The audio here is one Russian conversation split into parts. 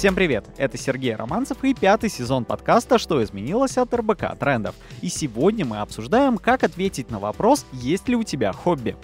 Всем привет! Это Сергей Романцев и пятый сезон подкаста «Что изменилось от РБК трендов». И сегодня мы обсуждаем, как ответить на вопрос, есть ли у тебя хобби.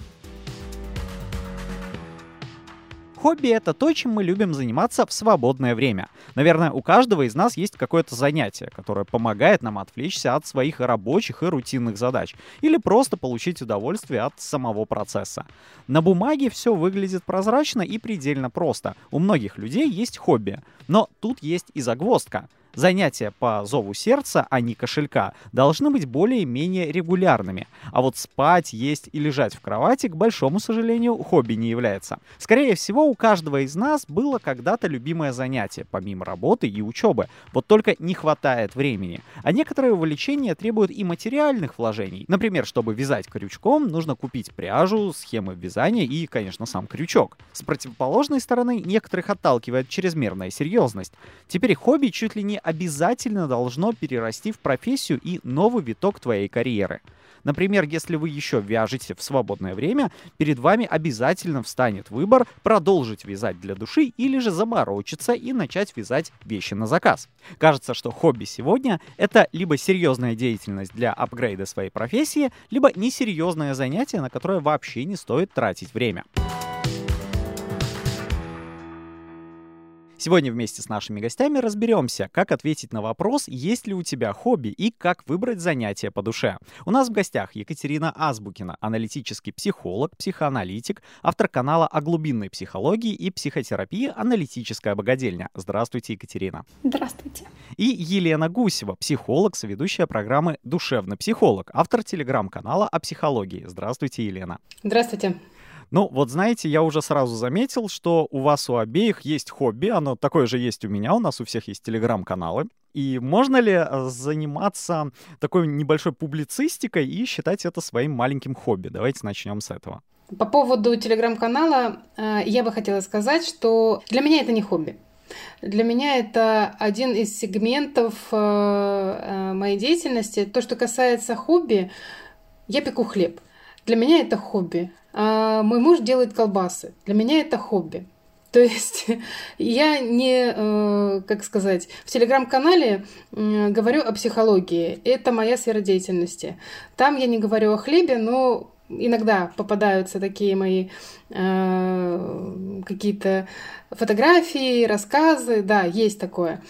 Хобби — это то, чем мы любим заниматься в свободное время. Наверное, у каждого из нас есть какое-то занятие, которое помогает нам отвлечься от своих рабочих и рутинных задач, или просто получить удовольствие от самого процесса. На бумаге все выглядит прозрачно и предельно просто. У многих людей есть хобби. Но тут есть и загвоздка. Занятия по зову сердца, а не кошелька, должны быть более-менее регулярными. А вот спать, есть и лежать в кровати, к большому сожалению, хобби не является. Скорее всего, у каждого из нас было когда-то любимое занятие, помимо работы и учебы. Вот только не хватает времени. А некоторые увлечения требуют и материальных вложений. Например, чтобы вязать крючком, нужно купить пряжу, схемы вязания и, конечно, сам крючок. С противоположной стороны, некоторых отталкивает чрезмерная серьезность. Теперь хобби чуть ли не обязательно должно перерасти в профессию и новый виток твоей карьеры. Например, если вы еще вяжете в свободное время, перед вами обязательно встанет выбор продолжить вязать для души или же заморочиться и начать вязать вещи на заказ. Кажется, что хобби сегодня — это либо серьезная деятельность для апгрейда своей профессии, либо несерьезное занятие, на которое вообще не стоит тратить время. Сегодня вместе с нашими гостями разберемся, как ответить на вопрос, есть ли у тебя хобби и как выбрать занятие по душе. У нас в гостях Екатерина Азбукина, аналитический психолог, психоаналитик, автор канала о глубинной психологии и психотерапии «Аналитическая богадельня». Здравствуйте, Екатерина. Здравствуйте. И Елена Гусева, психолог, соведущая программы «Душевный психолог», автор телеграм-канала о психологии. Здравствуйте, Елена. Здравствуйте. Ну, вот знаете, я уже сразу заметил, что у вас у обеих есть хобби, оно такое же есть у меня, у нас у всех есть телеграм-каналы. И можно ли э, заниматься такой небольшой публицистикой и считать это своим маленьким хобби? Давайте начнем с этого. По поводу телеграм-канала э, я бы хотела сказать, что для меня это не хобби. Для меня это один из сегментов э, моей деятельности. То, что касается хобби, я пеку хлеб. Для меня это хобби. А мой муж делает колбасы. Для меня это хобби. То есть я не, э, как сказать, в телеграм-канале говорю о психологии. Это моя сфера деятельности. Там я не говорю о хлебе, но иногда попадаются такие мои э, какие-то фотографии, рассказы. Да, есть такое.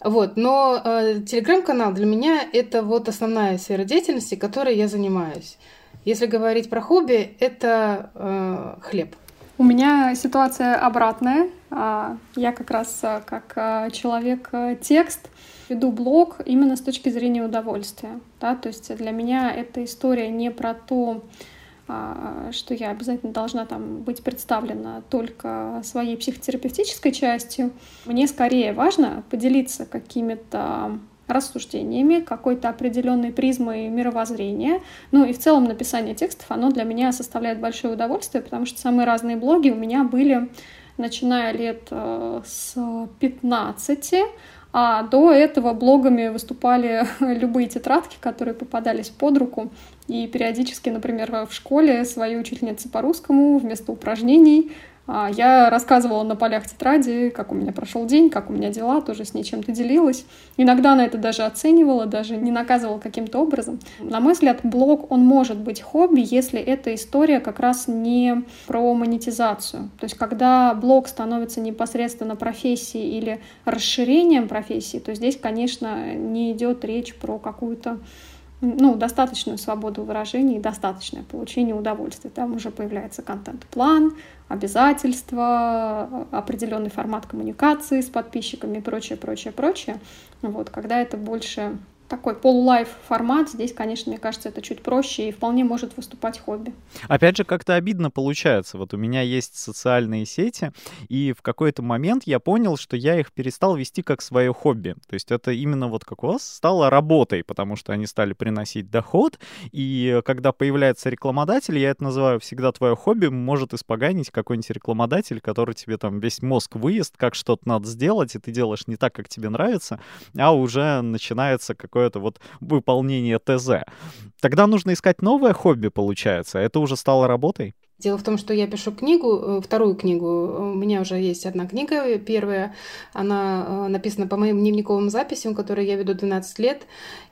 Вот, но э, телеграм-канал для меня это вот основная сфера деятельности, которой я занимаюсь. Если говорить про хобби, это э, хлеб. У меня ситуация обратная. А, я как раз э, как э, человек-текст э, веду блог именно с точки зрения удовольствия. Да? То есть для меня эта история не про то, а, что я обязательно должна там быть представлена только своей психотерапевтической частью. Мне скорее важно поделиться какими-то рассуждениями, какой-то определенной призмой мировоззрения. Ну и в целом написание текстов, оно для меня составляет большое удовольствие, потому что самые разные блоги у меня были, начиная лет э, с 15, а до этого блогами выступали любые тетрадки, которые попадались под руку. И периодически, например, в школе своей учительницы по русскому вместо упражнений я рассказывала на полях тетради, как у меня прошел день, как у меня дела, тоже с ней чем-то делилась. Иногда она это даже оценивала, даже не наказывала каким-то образом. На мой взгляд, блог, он может быть хобби, если эта история как раз не про монетизацию. То есть, когда блог становится непосредственно профессией или расширением профессии, то здесь, конечно, не идет речь про какую-то ну, достаточную свободу выражения и достаточное получение удовольствия. Там уже появляется контент-план, обязательства, определенный формат коммуникации с подписчиками и прочее, прочее, прочее. Вот, когда это больше такой полулайф формат, здесь, конечно, мне кажется, это чуть проще и вполне может выступать хобби. Опять же, как-то обидно получается. Вот у меня есть социальные сети, и в какой-то момент я понял, что я их перестал вести как свое хобби. То есть это именно вот как у вас стало работой, потому что они стали приносить доход, и когда появляется рекламодатель, я это называю всегда твое хобби, может испоганить какой-нибудь рекламодатель, который тебе там весь мозг выезд, как что-то надо сделать, и ты делаешь не так, как тебе нравится, а уже начинается как какое-то вот выполнение ТЗ. Тогда нужно искать новое хобби, получается. Это уже стало работой? Дело в том, что я пишу книгу, э, вторую книгу. У меня уже есть одна книга, первая. Она э, написана по моим дневниковым записям, которые я веду 12 лет.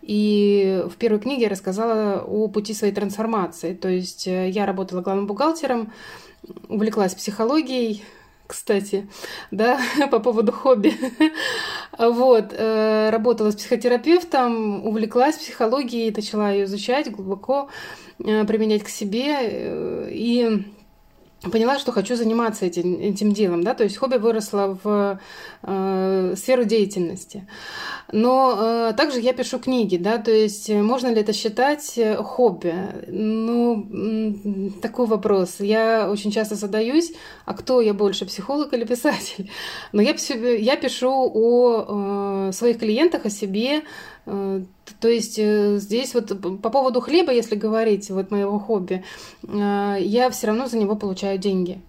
И в первой книге я рассказала о пути своей трансформации. То есть э, я работала главным бухгалтером, увлеклась психологией, кстати, да, по поводу хобби. Вот, работала с психотерапевтом, увлеклась психологией, начала ее изучать глубоко. Э, применять к себе э, и поняла, что хочу заниматься этим, этим делом, да, то есть хобби выросло в э, сферу деятельности. Но э, также я пишу книги, да, то есть можно ли это считать э, хобби? Ну, такой вопрос. Я очень часто задаюсь, а кто я больше, психолог или писатель? Но я, я пишу о э, своих клиентах, о себе, э, то есть э, здесь вот по поводу хлеба, если говорить, вот моего хобби, э, я все равно за него получаю деньги.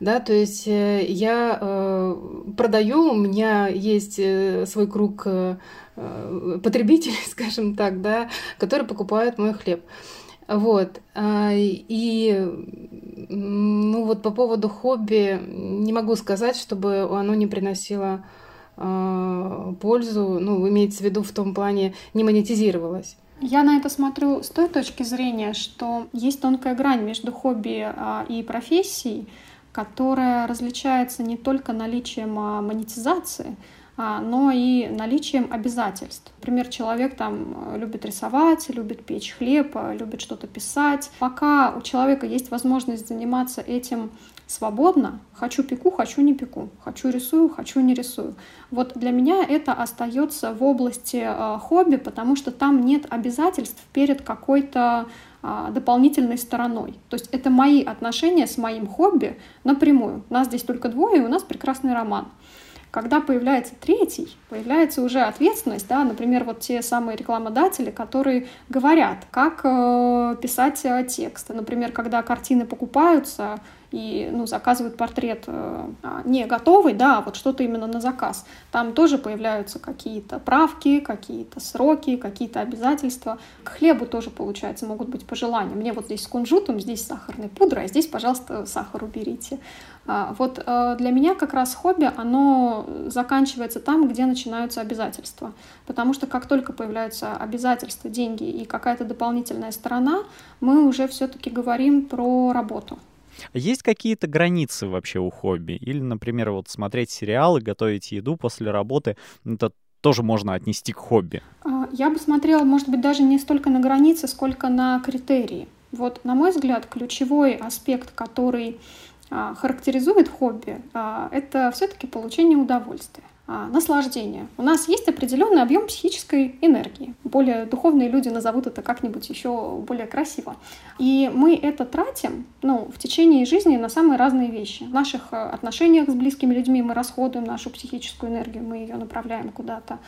Да, то есть э, я продаю, у меня есть свой круг потребителей, скажем так, да, которые покупают мой хлеб. Вот. И ну вот по поводу хобби не могу сказать, чтобы оно не приносило э, пользу, ну, имеется в виду в том плане, не монетизировалась. Я на это смотрю с той точки зрения, что есть тонкая грань между хобби а, и профессией, которая различается не только наличием а, монетизации, но и наличием обязательств. Например, человек там э, любит рисовать, любит печь хлеб, э, любит что-то писать. Пока у человека есть возможность заниматься этим свободно, хочу пеку, хочу не пеку, хочу рисую, хочу не рисую. Вот для меня это остается в области э, хобби, потому что там нет обязательств перед какой-то а, дополнительной стороной. То есть это мои отношения с моим хобби напрямую. Нас здесь только двое, и у нас прекрасный роман. Когда появляется третий, появляется уже ответственность, да, например, вот те самые рекламодатели, которые говорят, как э, писать э, тексты. Например, когда картины покупаются, и ну, заказывают портрет э, а, не готовый, да, а вот что-то именно на заказ. Там тоже появляются какие-то правки, какие-то сроки, какие-то обязательства. К хлебу тоже, получается, могут быть пожелания. Мне вот здесь с кунжутом, здесь сахарной пудрой, а здесь, пожалуйста, сахар уберите. А, вот э, для меня как раз хобби, оно заканчивается там, где начинаются обязательства. Потому что как только появляются обязательства, деньги и какая-то дополнительная сторона, мы уже все-таки говорим про работу. Есть какие-то границы вообще у хобби? Или, например, вот смотреть сериалы, готовить еду после работы, это тоже можно отнести к хобби? А, я бы смотрела, может быть, даже не столько на границы, сколько на критерии. Вот, на мой взгляд, ключевой аспект, который характеризует хобби, а, это все-таки получение удовольствия. А, наслаждение. У нас есть определенный объем психической энергии. Более духовные люди назовут это как-нибудь еще более красиво. И мы это тратим ну, в течение жизни на самые разные вещи. В наших отношениях с близкими людьми мы расходуем нашу психическую энергию, мы ее направляем куда-то.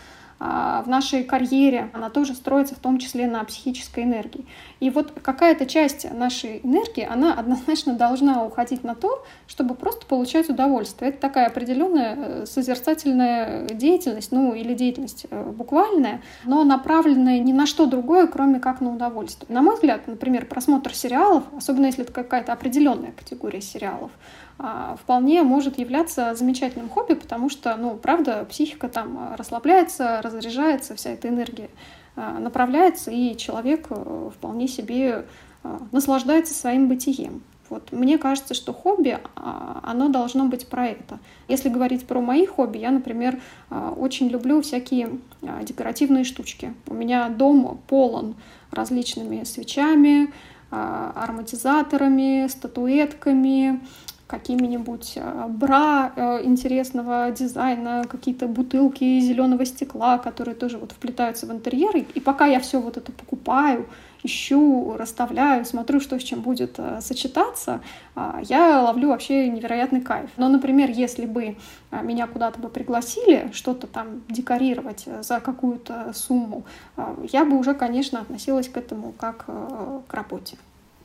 А, в нашей карьере, она тоже строится в том числе на психической энергии. И вот какая-то часть нашей энергии, она однозначно должна уходить на то, чтобы просто получать удовольствие. Это такая определенная э, созерцательная деятельность, ну или деятельность э, буквальная, но направленная ни на что другое, кроме как на удовольствие. На мой взгляд, например, просмотр сериалов, особенно если это какая-то определенная категория сериалов, вполне может являться замечательным хобби, потому что, ну, правда, психика там расслабляется, разряжается, вся эта энергия а, направляется, и человек э, вполне себе а, наслаждается своим бытием. Вот. Мне кажется, что хобби, оно должно быть про это. Если говорить про мои хобби, я, например, очень люблю всякие декоративные штучки. У меня дом полон различными свечами, ароматизаторами, статуэтками, какими-нибудь э, бра э, интересного дизайна, какие-то бутылки зеленого стекла, которые тоже вот вплетаются в интерьер. И пока я все вот это покупаю, ищу, расставляю, смотрю, что с чем будет э, сочетаться, я ловлю вообще невероятный кайф. Но, например, если бы меня куда-то бы пригласили что-то там декорировать за какую-то сумму, я бы уже, конечно, относилась к этому как к работе.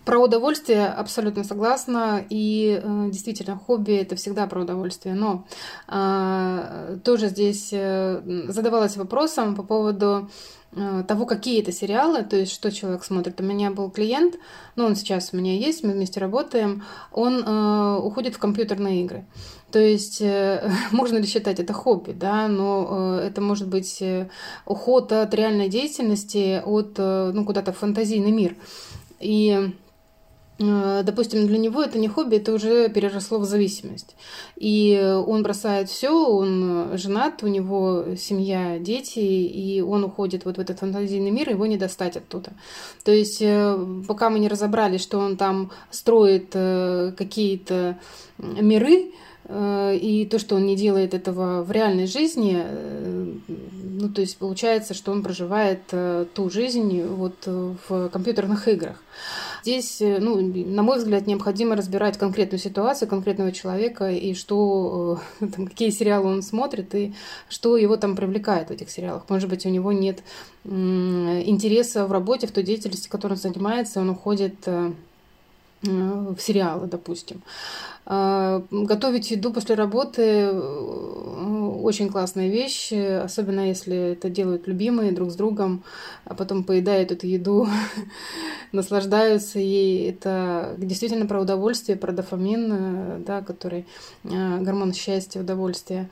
Про удовольствие абсолютно согласна. И э, действительно, хобби это всегда про удовольствие. Но э, тоже здесь э, задавалась вопросом по поводу э, того, какие это сериалы, то есть что человек смотрит. У меня был клиент, ну он сейчас у меня есть, мы вместе работаем, он э, уходит в компьютерные игры. То есть э, можно ли считать это хобби, да, но э, это может быть э, уход от реальной деятельности, от, э, ну, куда-то в фантазийный мир. И допустим, для него это не хобби, это уже переросло в зависимость. И он бросает все, он женат, у него семья, дети, и он уходит вот в этот фантазийный мир, его не достать оттуда. То есть э, пока мы не разобрались, что он там строит э, какие-то миры, и то, что он не делает этого в реальной жизни, ну, то есть получается, что он проживает ту жизнь вот в компьютерных играх. Здесь, э, ну, на мой взгляд, необходимо разбирать конкретную ситуацию конкретного человека и что, э, там, какие сериалы он смотрит и что его там привлекает в этих сериалах. Может быть, у него нет интереса в работе, в той деятельности, которой он занимается, он уходит э, в сериалы, допустим. А, готовить еду после работы э, очень классная вещь, особенно если это делают любимые друг с другом, а потом поедают эту еду, наслаждаются ей. Это действительно про удовольствие, про дофамин, э, да, который э, гормон счастья, удовольствия.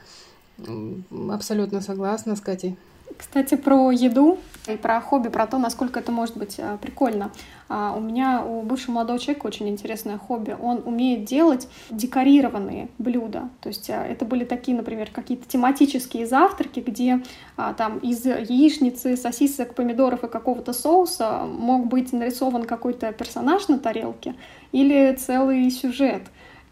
Абсолютно согласна с Катей. Кстати, про еду и про хобби, про то, насколько это может быть а, прикольно. А, у меня, у бывшего молодого человека очень интересное хобби. Он умеет делать декорированные блюда. То есть а, это были такие, например, какие-то тематические завтраки, где там из яичницы, сосисок, помидоров и какого-то соуса мог быть нарисован какой-то персонаж на тарелке или целый сюжет.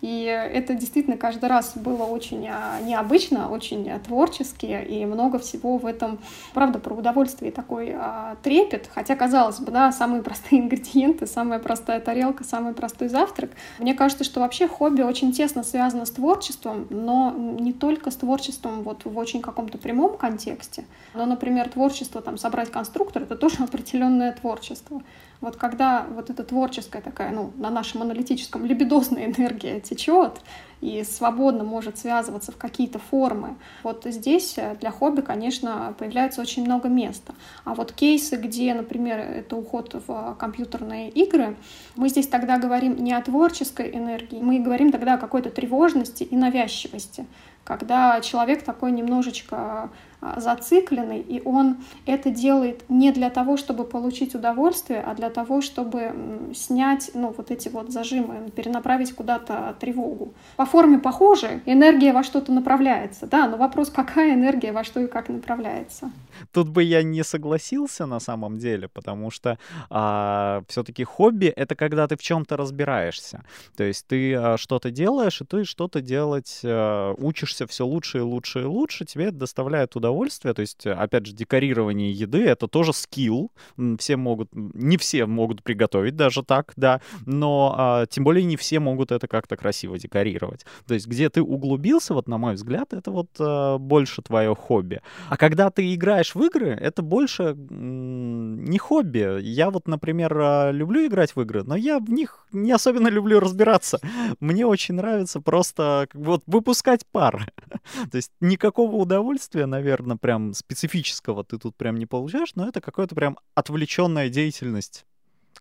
И это действительно каждый раз было очень а, необычно, очень творчески, и много всего в этом, правда, про удовольствие такой а, трепет. Хотя, казалось бы, да, самые простые ингредиенты, самая простая тарелка, самый простой завтрак. Мне кажется, что вообще хобби очень тесно связано с творчеством, но не только с творчеством вот в очень каком-то прямом контексте. Но, например, творчество, там, собрать конструктор — это тоже определенное творчество. Вот когда вот эта творческая такая, ну, на нашем аналитическом либидозная энергия течет и свободно может связываться в какие-то формы, вот здесь э, для хобби, конечно, появляется очень много места. А вот кейсы, где, например, это уход в компьютерные игры, мы здесь тогда говорим не о творческой энергии, мы говорим тогда о какой-то тревожности и навязчивости, когда человек такой немножечко а, зацикленный, и он это делает не для того, чтобы получить удовольствие, а для того, чтобы снять ну, вот эти вот зажимы, перенаправить куда-то тревогу. По форме похоже, энергия во что-то направляется, да, но вопрос, какая энергия во что и как направляется. Тут бы я не согласился на самом деле, потому что а, все-таки хобби это когда ты в чем-то разбираешься. То есть ты а, что-то делаешь, и ты что-то делать а, учишься все лучше и лучше и лучше, тебе это доставляет удовольствие. То есть, опять же, декорирование еды это тоже скилл. Все могут, не все могут приготовить даже так, да, но а, тем более не все могут это как-то красиво декорировать. То есть, где ты углубился, вот на мой взгляд, это вот а, больше твое хобби. А когда ты играешь в игры, это больше не хобби. Я вот, например, а, люблю играть в игры, но я в них не особенно люблю разбираться. Мне очень нравится просто как бы, вот выпускать пар. То есть никакого удовольствия, наверное, прям специфического ты тут прям не получаешь, но это какая-то прям отвлеченная деятельность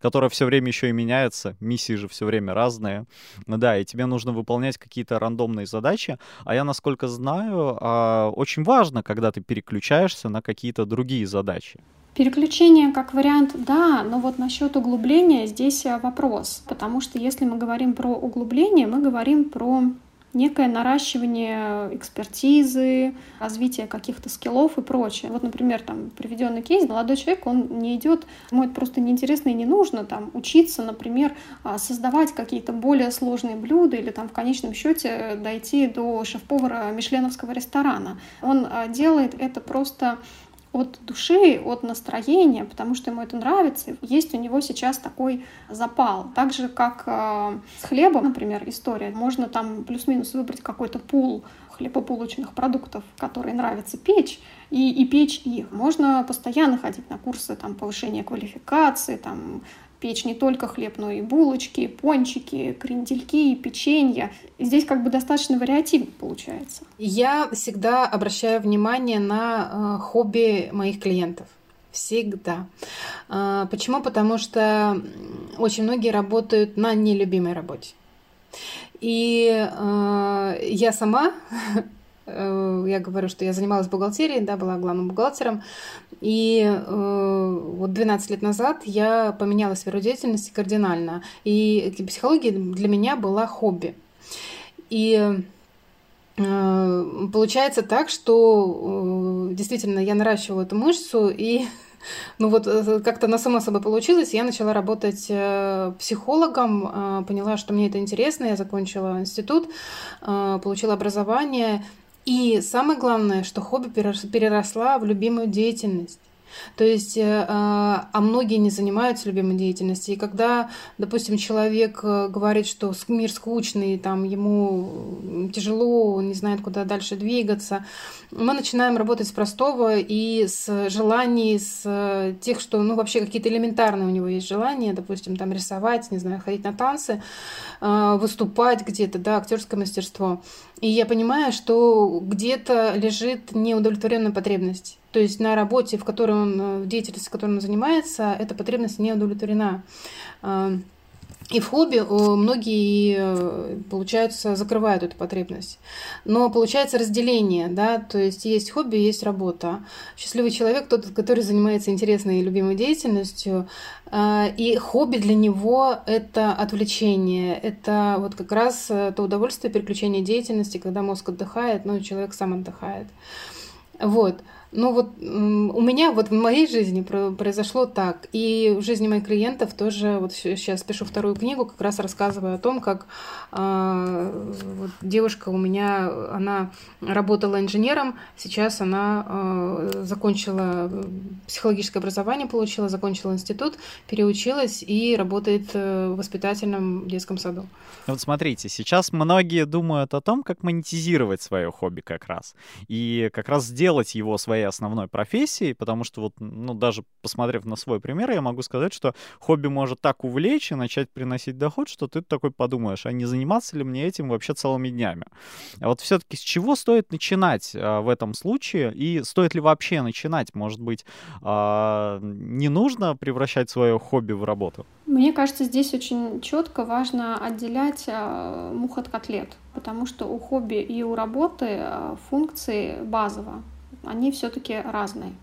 которая все время еще и меняется, миссии же все время разные. Да, и тебе нужно выполнять какие-то рандомные задачи, а я, насколько знаю, а, очень важно, когда ты переключаешься на какие-то другие задачи. Переключение как вариант, да, но вот насчет углубления здесь э, вопрос, потому что если мы говорим про углубление, мы говорим про некое наращивание экспертизы, развитие каких-то скиллов и прочее. Вот, например, там приведенный кейс, молодой человек, он не идет, ему это просто неинтересно и не нужно там учиться, например, а, создавать какие-то более сложные блюда или там в конечном счете дойти до шеф-повара мишленовского ресторана. Он а, делает это просто от души, от настроения, потому что ему это нравится. Есть у него сейчас такой запал. Так же, как э, с хлебом, например, история. Можно там плюс-минус выбрать какой-то пул хлебополученных продуктов, которые нравится печь, и, и печь их. Можно постоянно ходить на курсы там, повышения квалификации, там, печь не только хлеб, но и булочки, пончики, крендельки, печенье. Здесь как бы достаточно вариативно получается. Я всегда обращаю внимание на э, хобби моих клиентов. Всегда. Э, почему? Потому что очень многие работают на нелюбимой работе. И э, я сама я говорю, что я занималась бухгалтерией, да, была главным бухгалтером. И э, вот 12 лет назад я поменяла сферу деятельности кардинально. И психология для меня была хобби. И э, получается так, что действительно я наращиваю эту мышцу и ну вот как-то на само собой получилось. Я начала работать психологом, поняла, что мне это интересно. Я закончила институт, получила образование. И самое главное, что хобби переросла в любимую деятельность. То есть, э, а многие не занимаются любимой деятельностью. И когда, допустим, человек э, говорит, что мир скучный, там ему тяжело, он не знает, куда дальше двигаться, мы начинаем работать с простого и с желаний, с э, тех, что, ну, вообще какие-то элементарные у него есть желания, допустим, там рисовать, не знаю, ходить на танцы, выступать где-то, да, актерское мастерство. И я понимаю, что где-то лежит неудовлетворенная потребность. То есть на работе, в которой он, э, в деятельности, которой он занимается, эта потребность не удовлетворена. И в хобби э, многие, э, получается, закрывают эту потребность. Но получается разделение, да, то есть есть хобби, есть работа. Счастливый человек тот, который занимается интересной и любимой деятельностью, а, и хобби для него — это отвлечение, это вот как раз то удовольствие переключения деятельности, когда мозг отдыхает, ну, человек сам отдыхает. Вот. Ну вот у меня вот в моей жизни произошло так, и в жизни моих клиентов тоже, вот сейчас пишу вторую книгу, как раз рассказываю о том, как э, вот девушка у меня, она работала инженером, сейчас она э, закончила психологическое образование, получила, закончила институт, переучилась и работает в воспитательном детском саду. Вот смотрите, сейчас многие думают о том, как монетизировать свое хобби как раз, и как раз сделать его своей своей основной профессией, потому что вот, ну, даже посмотрев на свой пример, я могу сказать, что хобби может так увлечь и начать приносить доход, что ты такой подумаешь, а не заниматься ли мне этим вообще целыми днями? А вот все-таки с чего стоит начинать а, в этом случае и стоит ли вообще начинать? Может быть, а, не нужно превращать свое хобби в работу? Мне кажется, здесь очень четко важно отделять а, мух от котлет, потому что у хобби и у работы а, функции базово они все-таки разные.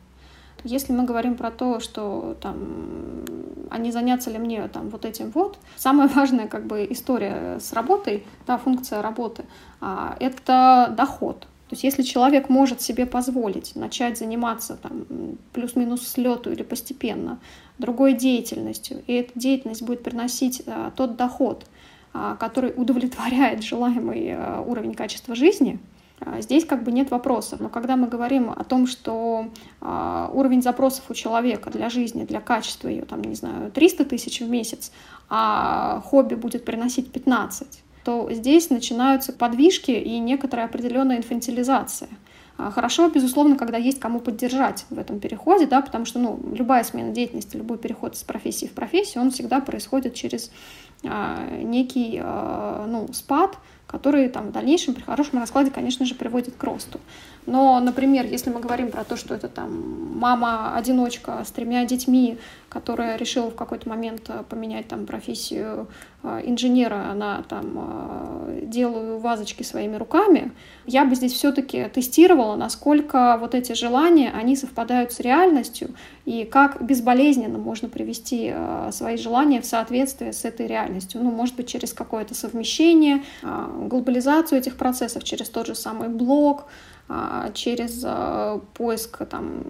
Если мы говорим про то, что там, а не заняться ли мне там вот этим вот, самая важная как бы история с работой, да, функция работы, а, это доход. То есть если человек может себе позволить начать заниматься там плюс-минус слету или постепенно другой деятельностью, и эта деятельность будет приносить а, тот доход, а, который удовлетворяет желаемый уровень качества жизни, здесь как бы нет вопросов. Но когда мы говорим о том, что а, уровень запросов у человека для жизни, для качества ее, там, не знаю, 300 тысяч в месяц, а хобби будет приносить 15, то здесь начинаются подвижки и некоторая определенная инфантилизация. А, хорошо, безусловно, когда есть кому поддержать в этом переходе, да, потому что ну, любая смена деятельности, любой переход из профессии в профессию, он всегда происходит через а, некий а, ну, спад, который там, в дальнейшем при хорошем раскладе, конечно же, приводит к росту. Но, например, если мы говорим про то, что это там мама-одиночка с тремя детьми, которая решила в какой-то момент э, поменять там профессию инженера, она там э, делаю вазочки своими руками, я бы здесь все-таки тестировала, насколько вот эти желания, они совпадают с реальностью, и как безболезненно можно привести свои желания в соответствие с этой реальностью. Ну, может быть, через какое-то совмещение, глобализацию этих процессов, через тот же самый блог, а, через а, поиск там,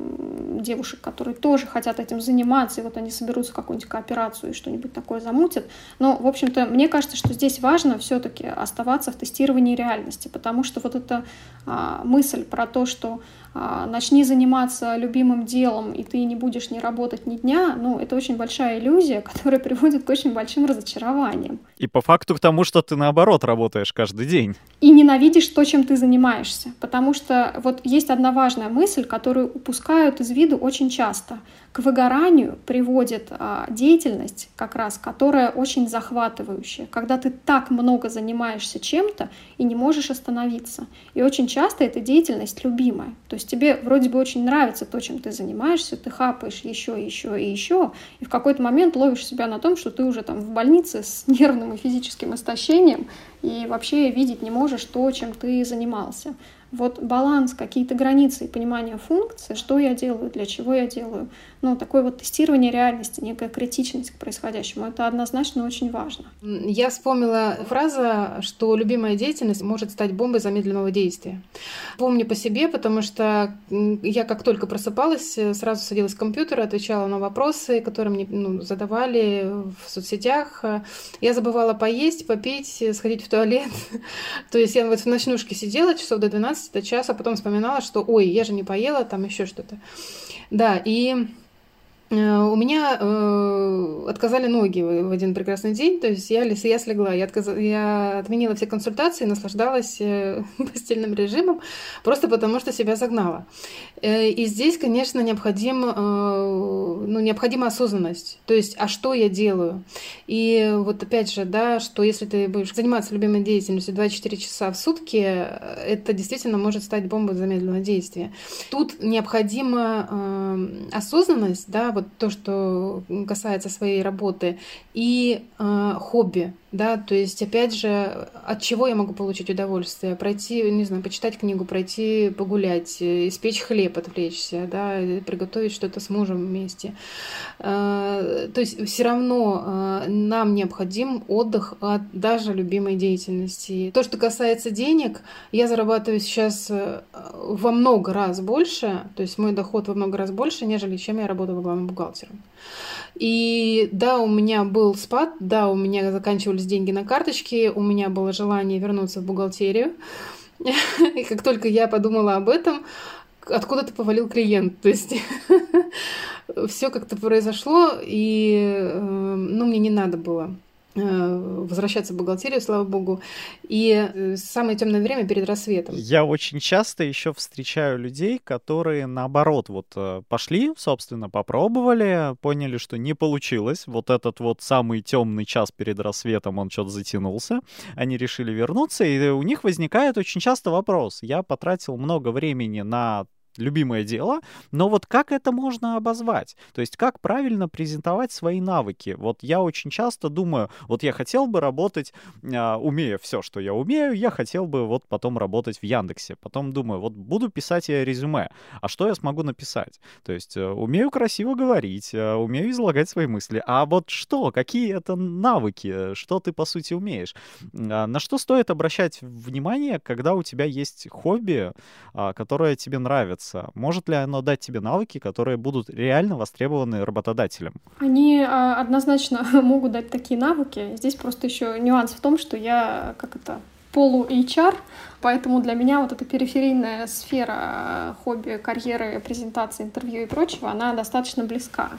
девушек, которые тоже хотят этим заниматься, и вот они соберутся в какую-нибудь кооперацию и что-нибудь такое замутят. Но, в общем-то, мне кажется, что здесь важно все-таки оставаться в тестировании реальности, потому что вот эта а, мысль про то, что а, начни заниматься любимым делом, и ты не будешь не работать ни дня, ну, это очень большая иллюзия, которая приводит к очень большим разочарованиям. И по факту к тому, что ты наоборот работаешь каждый день. И ненавидишь то, чем ты занимаешься, потому что что вот есть одна важная мысль, которую упускают из виду очень часто. К выгоранию приводит а, деятельность, как раз, которая очень захватывающая, когда ты так много занимаешься чем-то и не можешь остановиться. И очень часто эта деятельность любимая. То есть тебе вроде бы очень нравится то, чем ты занимаешься, ты хапаешь еще, еще и еще, и в какой-то момент ловишь себя на том, что ты уже там в больнице с нервным и физическим истощением, и вообще видеть не можешь то, чем ты занимался вот баланс, какие-то границы и понимание функции, что я делаю, для чего я делаю. Ну, такое вот тестирование реальности, некая критичность к происходящему, это однозначно очень важно. Я вспомнила фраза, что любимая деятельность может стать бомбой замедленного действия. Помню по себе, потому что я как только просыпалась, сразу садилась к компьютеру, отвечала на вопросы, которые мне ну, задавали в соцсетях. Я забывала поесть, попить, сходить в туалет. То есть я вот в ночнушке сидела часов до 12, 12 час, а потом вспоминала, что ой, я же не поела, там еще что-то. Да, и у меня э, отказали ноги в один прекрасный день, то есть я, я слегла, я, отказ... я отменила все консультации, наслаждалась э, постельным режимом, просто потому что себя загнала. Э, и здесь, конечно, необходим, э, ну, необходима осознанность, то есть, а что я делаю? И вот опять же, да, что если ты будешь заниматься любимой деятельностью 24 часа в сутки, это действительно может стать бомбой замедленного действия. Тут необходима э, осознанность, да, вот то, что касается своей работы, и э, хобби, да, то есть, опять же, от чего я могу получить удовольствие? Пройти, не знаю, почитать книгу, пройти погулять, испечь хлеб, отвлечься, да, приготовить что-то с мужем вместе. Э, то есть, все равно э, нам необходим отдых от даже любимой деятельности. То, что касается денег, я зарабатываю сейчас э, во много раз больше, то есть мой доход во много раз больше, нежели чем я работала главным бухгалтером. И да, у меня был спад, да, у меня заканчивались деньги на карточке, у меня было желание вернуться в бухгалтерию. И как только я подумала об этом, откуда-то повалил клиент. То есть все как-то произошло, и э, ну, мне не надо было. Э, возвращаться в бухгалтерию, слава богу. И э, самое темное время перед рассветом. Я очень часто еще встречаю людей, которые наоборот вот э, пошли, собственно, попробовали, поняли, что не получилось. Вот этот вот самый темный час перед рассветом, он что-то затянулся. Они решили вернуться, и у них возникает очень часто вопрос. Я потратил много времени на любимое дело, но вот как это можно обозвать? То есть как правильно презентовать свои навыки? Вот я очень часто думаю, вот я хотел бы работать, э, умея все, что я умею, я хотел бы вот потом работать в Яндексе. Потом думаю, вот буду писать я резюме, а что я смогу написать? То есть э, умею красиво говорить, э, умею излагать свои мысли, а вот что, какие это навыки, что ты по сути умеешь? Э, на что стоит обращать внимание, когда у тебя есть хобби, э, которое тебе нравится? Нравится, может ли оно дать тебе навыки, которые будут реально востребованы работодателем? Они а, однозначно могут дать такие навыки. Здесь просто еще нюанс в том, что я как это полу-HR, поэтому для меня вот эта периферийная сфера а, хобби, карьеры, презентации, интервью и прочего, она достаточно близка.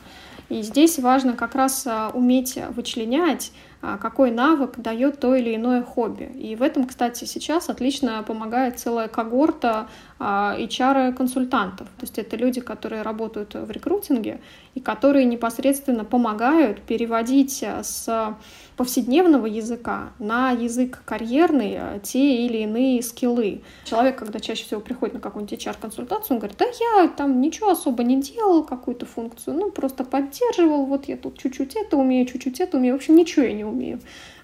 И здесь важно как раз а, уметь вычленять какой навык дает то или иное хобби. И в этом, кстати, сейчас отлично помогает целая когорта HR-консультантов. То есть это люди, которые работают в рекрутинге и которые непосредственно помогают переводить с повседневного языка на язык карьерный а, те или иные скиллы. Человек, когда чаще всего приходит на какую-нибудь HR-консультацию, он говорит, да я там ничего особо не делал, какую-то функцию, ну просто поддерживал, вот я тут чуть-чуть это умею, чуть-чуть это умею, в общем, ничего я не умею.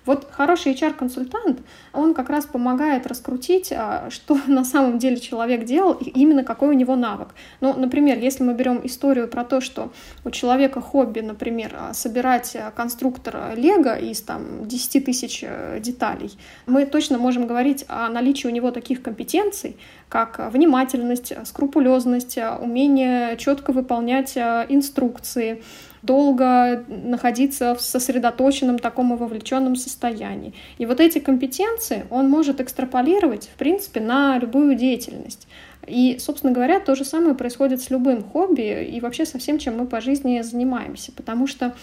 Вот хороший HR-консультант, он как раз помогает раскрутить, а, что на самом деле человек делал и именно какой у него навык. Ну, например, если мы берем историю про то, что у человека хобби, например, а, собирать а, конструктор Лего из там 10 тысяч э, деталей, мы точно можем говорить о наличии у него таких компетенций, как внимательность, скрупулезность, умение четко выполнять инструкции, долго находиться в сосредоточенном таком и вовлеченном состоянии. И вот эти компетенции он может экстраполировать, в принципе, на любую деятельность. И, собственно говоря, то же самое происходит с любым хобби и вообще со всем, чем мы по жизни занимаемся, потому что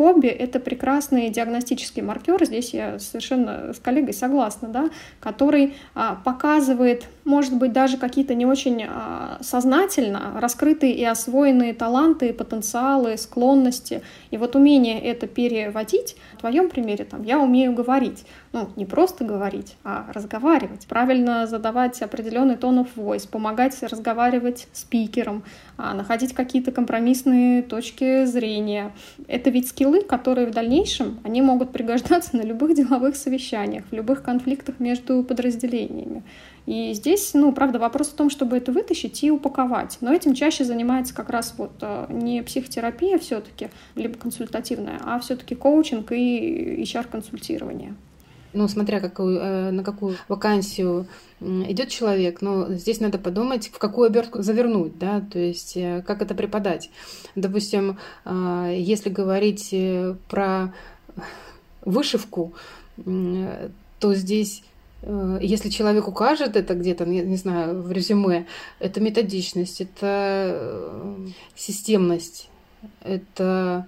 хобби — это прекрасный диагностический маркер, здесь я совершенно с коллегой согласна, да, который а, показывает, может быть, даже какие-то не очень а, сознательно раскрытые и освоенные таланты, потенциалы, склонности. И вот умение это переводить, в твоем примере, там, я умею говорить, ну, не просто говорить, а разговаривать, правильно задавать определенный тон of voice, помогать разговаривать спикером, а, находить какие-то компромиссные точки зрения. Это ведь скиллы, которые в дальнейшем, они могут пригождаться на любых деловых совещаниях, в любых конфликтах между подразделениями. И здесь, ну, правда, вопрос в том, чтобы это вытащить и упаковать. Но этим чаще занимается как раз вот э, не психотерапия все-таки, либо консультативная, а все-таки коучинг и HR-консультирование ну, смотря какую, э, на какую вакансию идет человек, но здесь надо подумать, в какую обертку завернуть, да, то есть э, как это преподать. Допустим, э, если говорить про вышивку, то здесь если человек укажет это где-то, не, знаю, в резюме, это методичность, это системность, это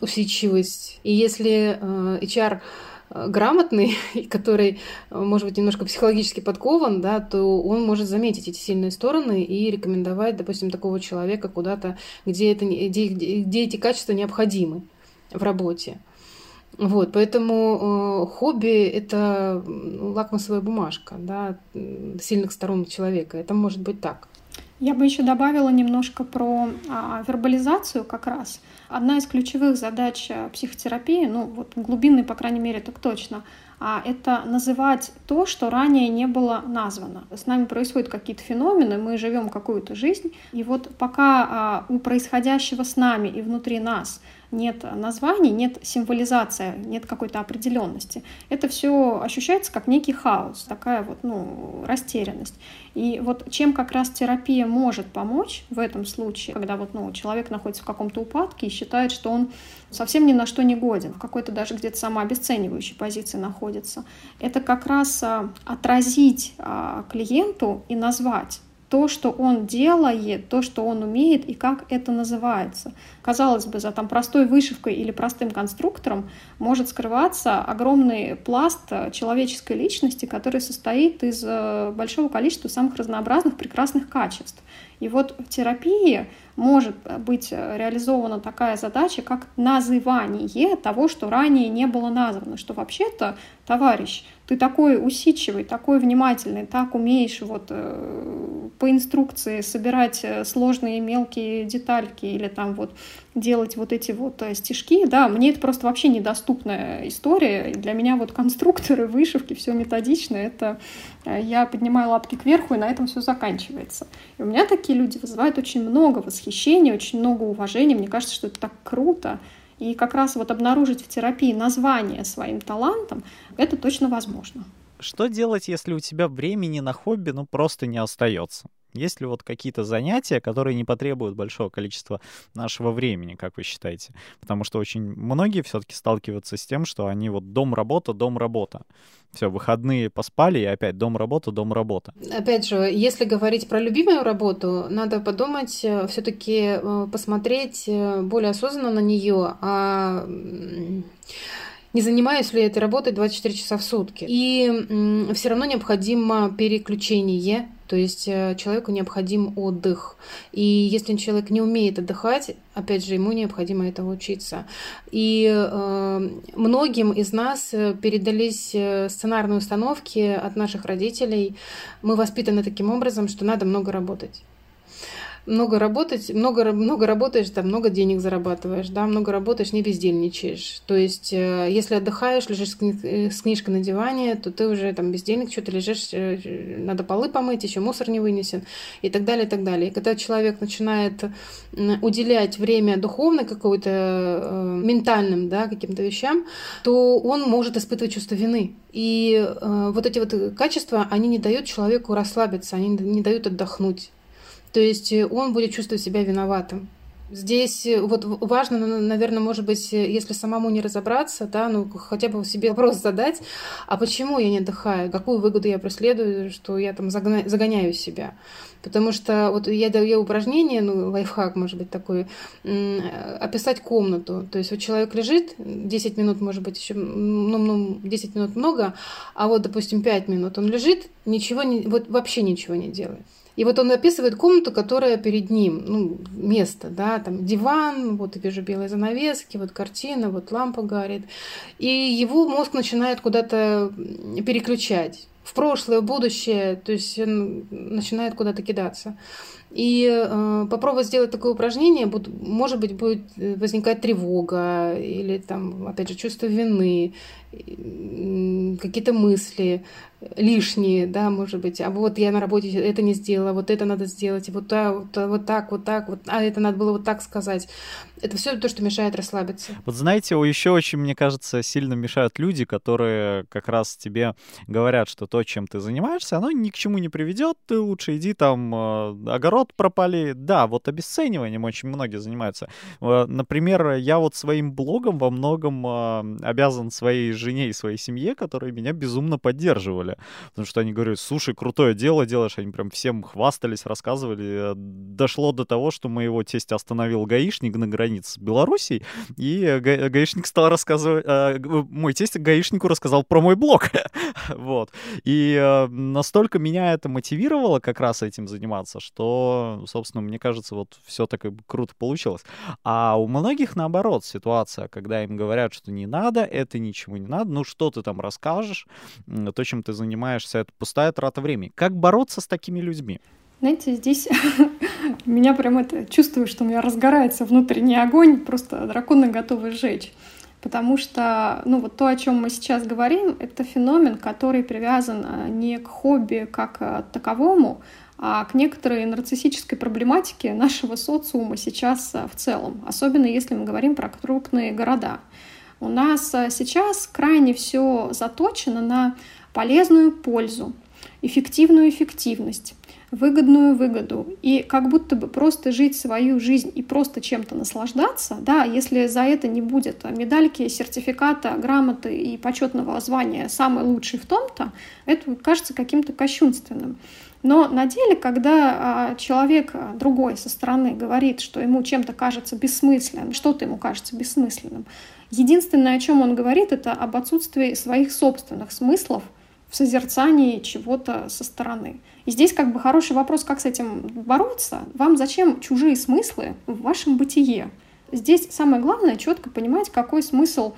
усидчивость. И если HR Э, грамотный, который, э, может быть, немножко психологически подкован, да, то он может заметить эти сильные стороны и рекомендовать, допустим, такого человека куда-то, где, это, где, где эти качества необходимы в работе. Вот, поэтому э, хобби — это лакмусовая бумажка да, сильных сторон человека. Это может быть так. Я бы еще добавила немножко про а, вербализацию как раз. Одна из ключевых задач э, психотерапии, ну вот глубинной, по крайней мере, так точно, это называть то, что ранее не было названо. С нами происходят какие-то феномены, мы живем какую-то жизнь, и вот пока а, у происходящего с нами и внутри нас нет названий, нет символизации, нет какой-то определенности. Это все ощущается как некий хаос, такая вот ну, растерянность. И вот чем как раз терапия может помочь в этом случае, когда вот, ну, человек находится в каком-то упадке и считает, что он совсем ни на что не годен, в какой-то даже где-то самообесценивающей позиции находится, это как раз а, отразить а, клиенту и назвать то, что он делает, то, что он умеет и как это называется. Казалось бы, за там простой вышивкой или простым конструктором может скрываться огромный пласт человеческой личности, который состоит из большого количества самых разнообразных прекрасных качеств. И вот в терапии может быть реализована такая задача, как называние того, что ранее не было названо, что вообще-то, товарищ, ты такой усидчивый, такой внимательный, так умеешь вот э, по инструкции собирать э, сложные мелкие детальки или там вот делать вот эти вот э, стежки, да, мне это просто вообще недоступная история. Для меня вот конструкторы, вышивки, все методично, это я поднимаю лапки кверху, и на этом все заканчивается. И у меня такие люди вызывают очень много восхищения, очень много уважения. Мне кажется, что это так круто. И как раз вот обнаружить в терапии название своим талантом, это точно возможно. Что делать, если у тебя времени на хобби ну просто не остается? Есть ли вот какие-то занятия, которые не потребуют большого количества нашего времени, как вы считаете? Потому что очень многие все-таки сталкиваются с тем, что они вот дом-работа, дом-работа. Все, выходные поспали, и опять дом-работа, дом-работа. Опять же, если говорить про любимую работу, надо подумать, э, все-таки э, посмотреть э, более осознанно на нее, а не занимаюсь ли этой работой 24 часа в сутки. И все равно необходимо переключение то есть э, человеку необходим отдых. И если человек не умеет отдыхать, опять же, ему необходимо этого учиться. И э, многим из нас э, передались э, сценарные установки от наших родителей. Мы воспитаны таким образом, что надо много работать много работать, много, много работаешь, там, много денег зарабатываешь, да, много работаешь, не бездельничаешь. То есть, э, если отдыхаешь, лежишь э, с книжкой на диване, то ты уже там бездельник, что-то лежишь, э, надо полы помыть, еще мусор не вынесен и так далее, и так далее. И когда человек начинает уделять время духовной какой-то, ментальным, да, каким-то вещам, то он может испытывать чувство вины. И вот эти вот качества, они не дают человеку расслабиться, они не дают отдохнуть. То есть э, он будет чувствовать себя виноватым. Здесь э, вот важно, наверное, может быть, э, если самому не разобраться, да, ну хотя бы себе вопрос задать, а почему я не отдыхаю, какую выгоду я преследую, что я там загоняю себя. Потому что вот я даю упражнение, ну, лайфхак, может быть, такой, описать комнату. То есть вот человек лежит, 10 минут, может быть, еще, ну, ну 10 минут много, а вот, допустим, 5 минут он лежит, ничего не, вот вообще ничего не делает. И вот он описывает комнату, которая перед ним, ну, место, да, там диван, вот я вижу белые занавески, вот картина, вот лампа горит. И его мозг начинает куда-то переключать в прошлое, в будущее, то есть он начинает куда-то кидаться. И э, попробовать сделать такое упражнение, буд, может быть, будет возникать тревога или там, опять же, чувство вины, какие-то мысли лишние, да, может быть, а вот я на работе это не сделала, вот это надо сделать, вот, так, вот, вот так, вот так, вот, а это надо было вот так сказать. Это все то, что мешает расслабиться. Вот знаете, еще очень, мне кажется, сильно мешают люди, которые как раз тебе говорят, что то, чем ты занимаешься, оно ни к чему не приведет, ты лучше иди там э, огород пропали. Да, вот обесцениванием очень многие занимаются. Э, например, я вот своим блогом во многом э, обязан своей жене и своей семье, которые меня безумно поддерживали. Потому что они говорят, слушай, крутое дело делаешь. Они прям всем хвастались, рассказывали. Дошло до того, что моего тестя остановил гаишник на границе с Белоруссией, и га гаишник стал рассказывать... Э, мой тесть гаишнику рассказал про мой блог. вот. И э, настолько меня это мотивировало как раз этим заниматься, что, собственно, мне кажется, вот все так круто получилось. А у многих, наоборот, ситуация, когда им говорят, что не надо, это ничего не надо, ну что ты там расскажешь, то, чем ты занимаешься, это пустая трата времени. Как бороться с такими людьми? Знаете, здесь меня прям это чувствую, что у меня разгорается внутренний огонь, просто драконы готовы сжечь. Потому что, ну вот то, о чем мы сейчас говорим, это феномен, который привязан а, не к хобби как а, таковому, а к некоторой нарциссической проблематике нашего социума сейчас а, в целом, особенно если мы говорим про крупные города. У нас а, сейчас крайне все заточено на полезную пользу, эффективную эффективность, выгодную выгоду. И как будто бы просто жить свою жизнь и просто чем-то наслаждаться, да, если за это не будет медальки, сертификата, грамоты и почетного звания «самый лучший в том-то», это кажется каким-то кощунственным. Но на деле, когда а, человек а, другой со стороны говорит, что ему чем-то кажется бессмысленным, что-то ему кажется бессмысленным, единственное, о чем он говорит, это об отсутствии своих собственных смыслов в созерцании чего-то со стороны. И здесь как бы хороший вопрос, как с этим бороться. Вам зачем чужие смыслы в вашем бытие? Здесь самое главное четко понимать, какой смысл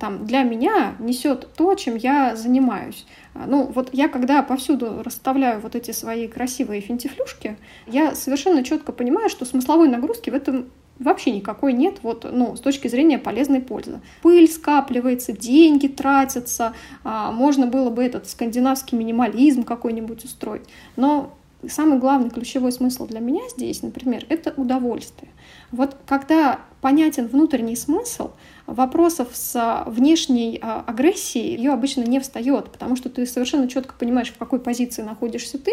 там для меня несет то, чем я занимаюсь. А, ну, вот я когда повсюду расставляю вот эти свои красивые финтифлюшки, я совершенно четко понимаю, что смысловой нагрузки в этом вообще никакой нет, вот, ну, с точки зрения полезной пользы. Пыль скапливается, деньги тратятся, а, можно было бы этот скандинавский минимализм какой-нибудь устроить. Но самый главный ключевой смысл для меня здесь, например, это удовольствие. Вот когда понятен внутренний смысл, вопросов с внешней а, агрессией ее обычно не встает, потому что ты совершенно четко понимаешь, в какой позиции находишься ты,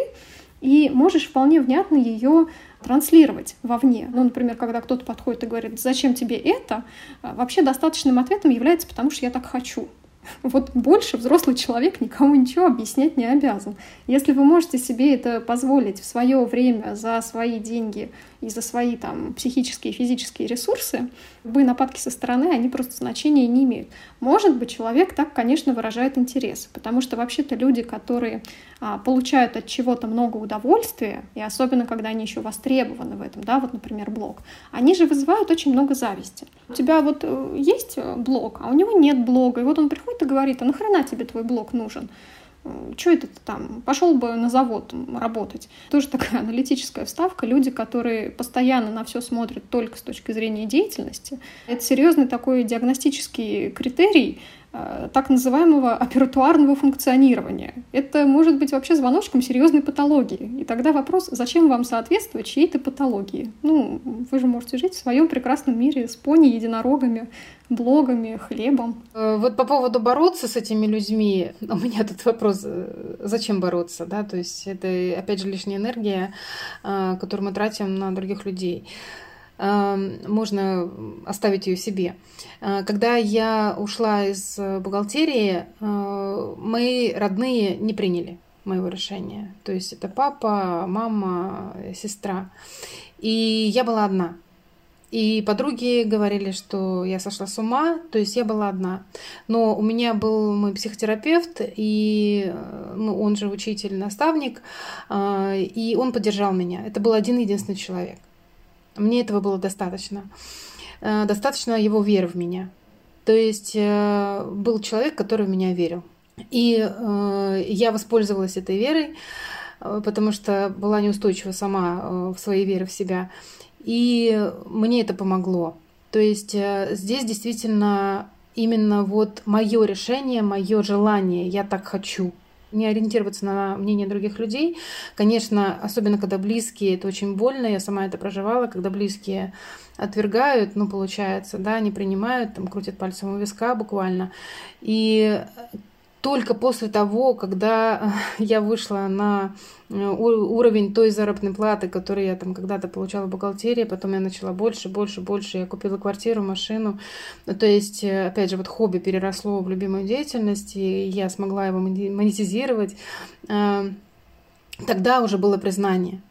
и можешь вполне внятно ее транслировать вовне. Ну, например, когда кто-то подходит и говорит, зачем тебе это, а, вообще достаточным ответом является, потому что я так хочу. Вот больше взрослый человек никому ничего объяснять не обязан. Если вы можете себе это позволить в свое время за свои деньги и за свои там психические и физические ресурсы, любые нападки со стороны, они просто значения не имеют. Может быть, человек так, конечно, выражает интерес, потому что вообще-то люди, которые а, получают от чего-то много удовольствия, и особенно когда они еще востребованы в этом, да, вот, например, блог, они же вызывают очень много зависти. У тебя вот э, есть э, блог, а у него нет блога, и вот он приходит и говорит, а нахрена тебе твой блог нужен? Что это ты там, пошел бы на завод работать. Тоже такая аналитическая вставка. Люди, которые постоянно на все смотрят только с точки зрения деятельности, это серьезный такой диагностический критерий, так называемого оператуарного функционирования. Это может быть вообще звоночком серьезной патологии. И тогда вопрос, зачем вам соответствовать чьей-то патологии? Ну, вы же можете жить в своем прекрасном мире с пони, единорогами, блогами, хлебом. Э, вот по поводу бороться с этими людьми, у меня тут вопрос, э, зачем бороться, да, то есть это, опять же, лишняя энергия, которую мы тратим на других людей. Можно оставить ее себе. Когда я ушла из бухгалтерии, мои родные не приняли моего решения. То есть это папа, мама, сестра. И я была одна. И подруги говорили, что я сошла с ума, то есть я была одна. Но у меня был мой психотерапевт, и ну, он же учитель, наставник, и он поддержал меня. Это был один единственный человек. Мне этого было достаточно. А, достаточно его веры в меня. То есть э, был человек, который в меня верил. И э, я воспользовалась этой верой, э, потому что была неустойчива сама в своей вере в себя. И мне это помогло. То есть э, здесь действительно именно вот мое решение, мое желание, я так хочу. Не ориентироваться на мнение других людей. Конечно, особенно когда близкие, это очень больно. Я сама это проживала, когда близкие отвергают, ну, получается, да, не принимают, там, крутят пальцем у виска буквально. И только после того, когда я вышла на э, уровень той заработной платы, которую я там когда-то получала в бухгалтерии, потом я начала больше, больше, больше, я купила квартиру, машину. Ну, то есть, э, опять же, вот хобби переросло в любимую деятельность, и я смогла его монетизировать. Э, тогда уже было признание.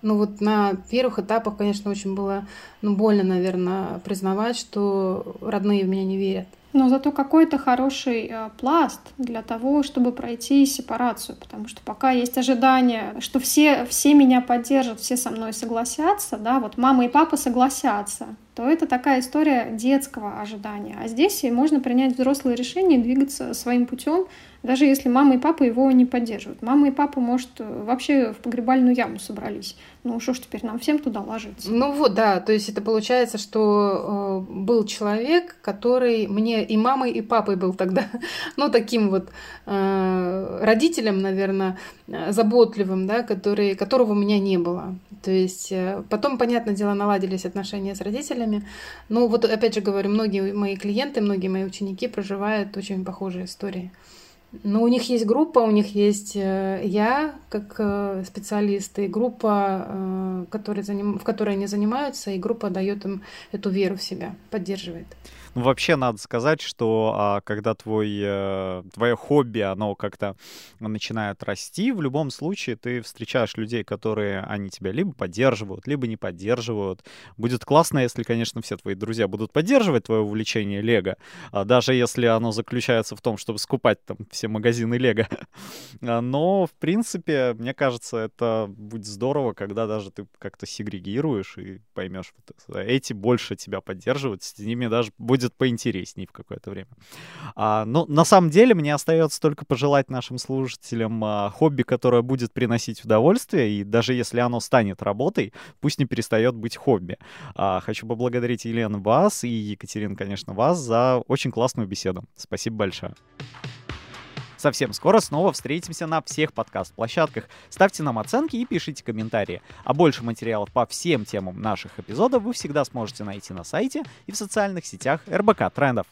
Ну вот на первых этапах, конечно, очень было ну, больно, наверное, признавать, что родные в меня не верят но зато какой-то хороший э, пласт для того, чтобы пройти сепарацию, потому что пока есть ожидание, что все, все меня поддержат, все со мной согласятся, да, вот мама и папа согласятся, то это такая история детского ожидания. А здесь можно принять взрослое решение и двигаться своим путем, даже если мама и папа его не поддерживают. Мама и папа, может, вообще в погребальную яму собрались. Ну что ж теперь нам всем туда ложиться? Ну вот, да, то есть это получается, что э, был человек, который мне и мамой, и папой был тогда, ну таким вот э, родителем, наверное, заботливым, да, который, которого у меня не было. То есть э, потом, понятное дело, наладились отношения с родителями. Но вот опять же говорю, многие мои клиенты, многие мои ученики проживают очень похожие истории. Но у них есть группа, у них есть э, я как э, специалист, и группа, э, который в которой они занимаются, и группа дает им эту веру в себя, поддерживает. Ну, вообще надо сказать, что а, когда твой, э, твое хобби, оно как-то начинает расти, в любом случае ты встречаешь людей, которые они тебя либо поддерживают, либо не поддерживают. Будет классно, если, конечно, все твои друзья будут поддерживать твое увлечение Лего, а даже если оно заключается в том, чтобы скупать там все магазины Лего. А, но, в принципе, мне кажется, это будет здорово, когда даже ты как-то сегрегируешь и поймешь, вот, эти больше тебя поддерживают, с ними даже будет будет поинтереснее в какое-то время. А, ну, на самом деле, мне остается только пожелать нашим слушателям а, хобби, которое будет приносить удовольствие, и даже если оно станет работой, пусть не перестает быть хобби. А, хочу поблагодарить Елену вас и Екатерину, конечно, вас за очень классную беседу. Спасибо большое. Совсем скоро снова встретимся на всех подкаст-площадках. Ставьте нам оценки и пишите комментарии. А больше материалов по всем темам наших эпизодов вы всегда сможете найти на сайте и в социальных сетях РБК Трендов.